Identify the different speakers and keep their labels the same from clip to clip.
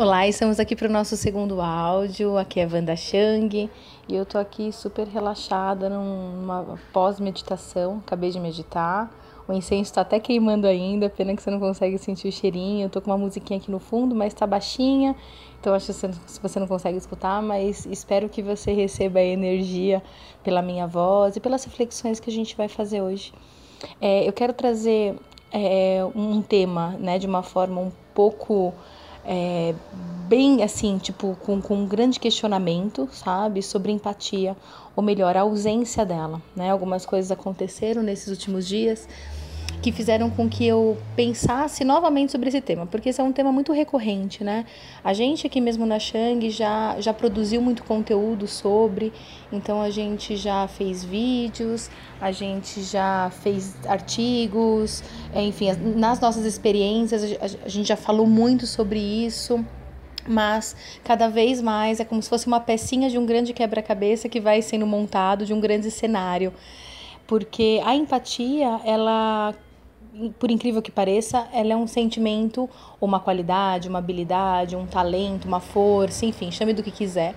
Speaker 1: Olá, estamos aqui para o nosso segundo áudio. Aqui é Wanda Chang e eu tô aqui super relaxada numa pós-meditação. Acabei de meditar. O incenso está até queimando ainda, pena que você não consegue sentir o cheirinho. Eu tô com uma musiquinha aqui no fundo, mas está baixinha, então acho que você não consegue escutar, mas espero que você receba a energia pela minha voz e pelas reflexões que a gente vai fazer hoje. É, eu quero trazer é, um tema, né, de uma forma um pouco é, bem assim, tipo, com, com um grande questionamento, sabe, sobre empatia, ou melhor, a ausência dela, né? Algumas coisas aconteceram nesses últimos dias que fizeram com que eu pensasse novamente sobre esse tema, porque esse é um tema muito recorrente, né? A gente aqui mesmo na Shang já, já produziu muito conteúdo sobre, então a gente já fez vídeos, a gente já fez artigos, enfim, nas nossas experiências a gente já falou muito sobre isso mas cada vez mais é como se fosse uma pecinha de um grande quebra-cabeça que vai sendo montado de um grande cenário porque a empatia ela por incrível que pareça, ela é um sentimento, uma qualidade, uma habilidade, um talento, uma força, enfim, chame do que quiser.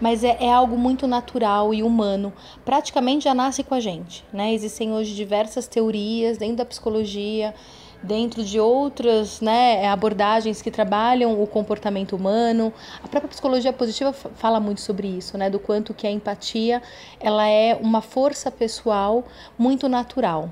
Speaker 1: Mas é, é, algo muito natural e humano. Praticamente já nasce com a gente. Né? Existem hoje diversas teorias dentro da psicologia, dentro de outras né, abordagens que trabalham o comportamento humano. A própria psicologia positiva fala muito sobre isso, né? Do quanto que a empatia ela é uma força pessoal muito natural.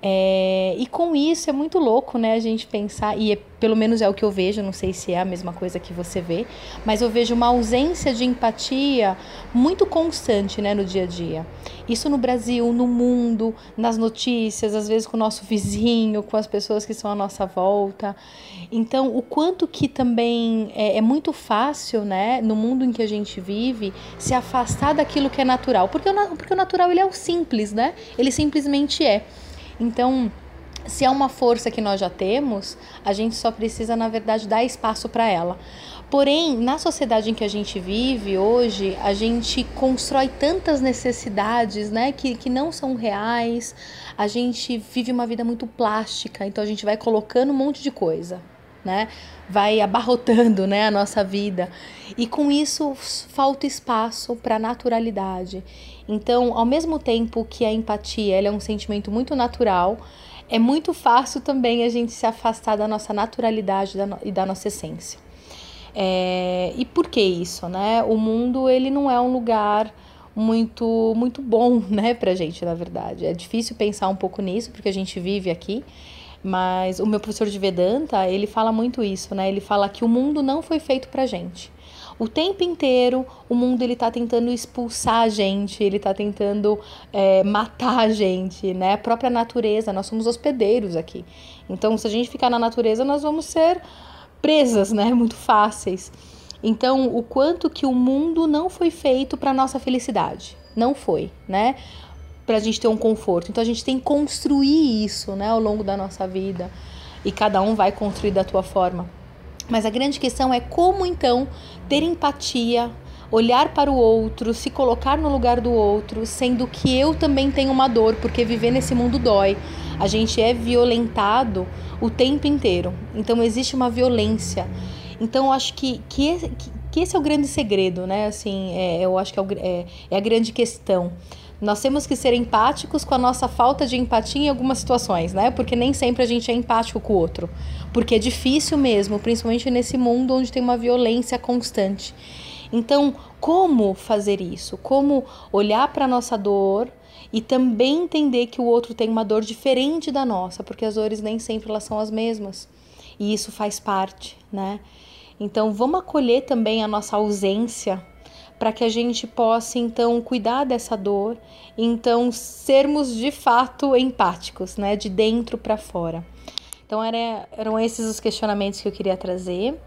Speaker 1: É, e com isso é muito louco, né, a gente pensar, e é, pelo menos é o que eu vejo, não sei se é a mesma coisa que você vê, mas eu vejo uma ausência de empatia muito constante, né, no dia a dia. Isso no Brasil, no mundo, nas notícias, às vezes com o nosso vizinho, com as pessoas que estão à nossa volta. Então, o quanto que também é, é muito fácil, né, no mundo em que a gente vive, se afastar daquilo que é natural, porque o, porque o natural ele é o simples, né? Ele simplesmente é. Então, se é uma força que nós já temos, a gente só precisa, na verdade, dar espaço para ela. Porém, na sociedade em que a gente vive hoje, a gente constrói tantas necessidades né, que, que não são reais, a gente vive uma vida muito plástica, então a gente vai colocando um monte de coisa. Né? Vai abarrotando, né, a nossa vida. E com isso falta espaço para naturalidade. Então, ao mesmo tempo que a empatia é um sentimento muito natural, é muito fácil também a gente se afastar da nossa naturalidade e da nossa essência. É, e por que isso, né? O mundo ele não é um lugar muito muito bom, né, pra gente, na verdade. É difícil pensar um pouco nisso porque a gente vive aqui, mas o meu professor de Vedanta, ele fala muito isso, né? Ele fala que o mundo não foi feito pra gente. O tempo inteiro o mundo ele está tentando expulsar a gente, ele está tentando é, matar a gente, né? A própria natureza, nós somos hospedeiros aqui. Então, se a gente ficar na natureza, nós vamos ser presas, né? Muito fáceis. Então, o quanto que o mundo não foi feito para nossa felicidade, não foi, né? Para a gente ter um conforto. Então, a gente tem que construir isso, né? Ao longo da nossa vida e cada um vai construir da tua forma. Mas a grande questão é como então ter empatia, olhar para o outro, se colocar no lugar do outro, sendo que eu também tenho uma dor, porque viver nesse mundo dói. A gente é violentado o tempo inteiro. Então existe uma violência. Então eu acho que, que, que esse é o grande segredo, né? Assim, é, eu acho que é, o, é, é a grande questão. Nós temos que ser empáticos com a nossa falta de empatia em algumas situações, né? Porque nem sempre a gente é empático com o outro. Porque é difícil mesmo, principalmente nesse mundo onde tem uma violência constante. Então, como fazer isso? Como olhar para a nossa dor e também entender que o outro tem uma dor diferente da nossa, porque as dores nem sempre elas são as mesmas. E isso faz parte, né? Então, vamos acolher também a nossa ausência para que a gente possa então cuidar dessa dor, então sermos de fato empáticos, né, de dentro para fora. Então era, eram esses os questionamentos que eu queria trazer.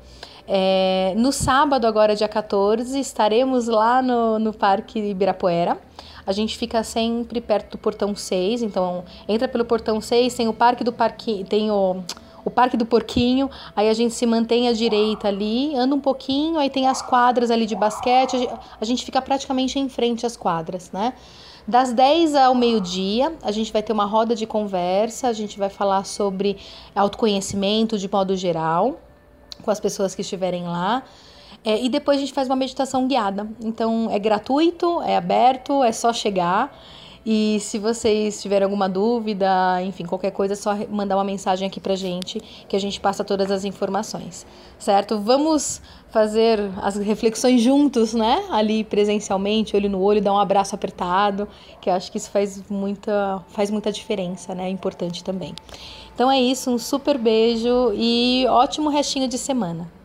Speaker 1: É, no sábado, agora dia 14, estaremos lá no, no Parque Ibirapuera. A gente fica sempre perto do portão 6, então entra pelo portão 6, tem o Parque do Parque, tem o o Parque do Porquinho, aí a gente se mantém à direita ali, anda um pouquinho, aí tem as quadras ali de basquete, a gente fica praticamente em frente às quadras, né? Das 10 ao meio-dia, a gente vai ter uma roda de conversa, a gente vai falar sobre autoconhecimento de modo geral. com as pessoas que estiverem lá. É, e depois a gente faz uma meditação guiada. Então é gratuito, é aberto, é só chegar. E se vocês tiverem alguma dúvida, enfim, qualquer coisa, é só mandar uma mensagem aqui pra gente que a gente passa todas as informações, certo? Vamos fazer as reflexões juntos, né? Ali presencialmente, olho no olho, dar um abraço apertado, que eu acho que isso faz muita, faz muita diferença, né? É importante também. Então é isso, um super beijo e ótimo restinho de semana.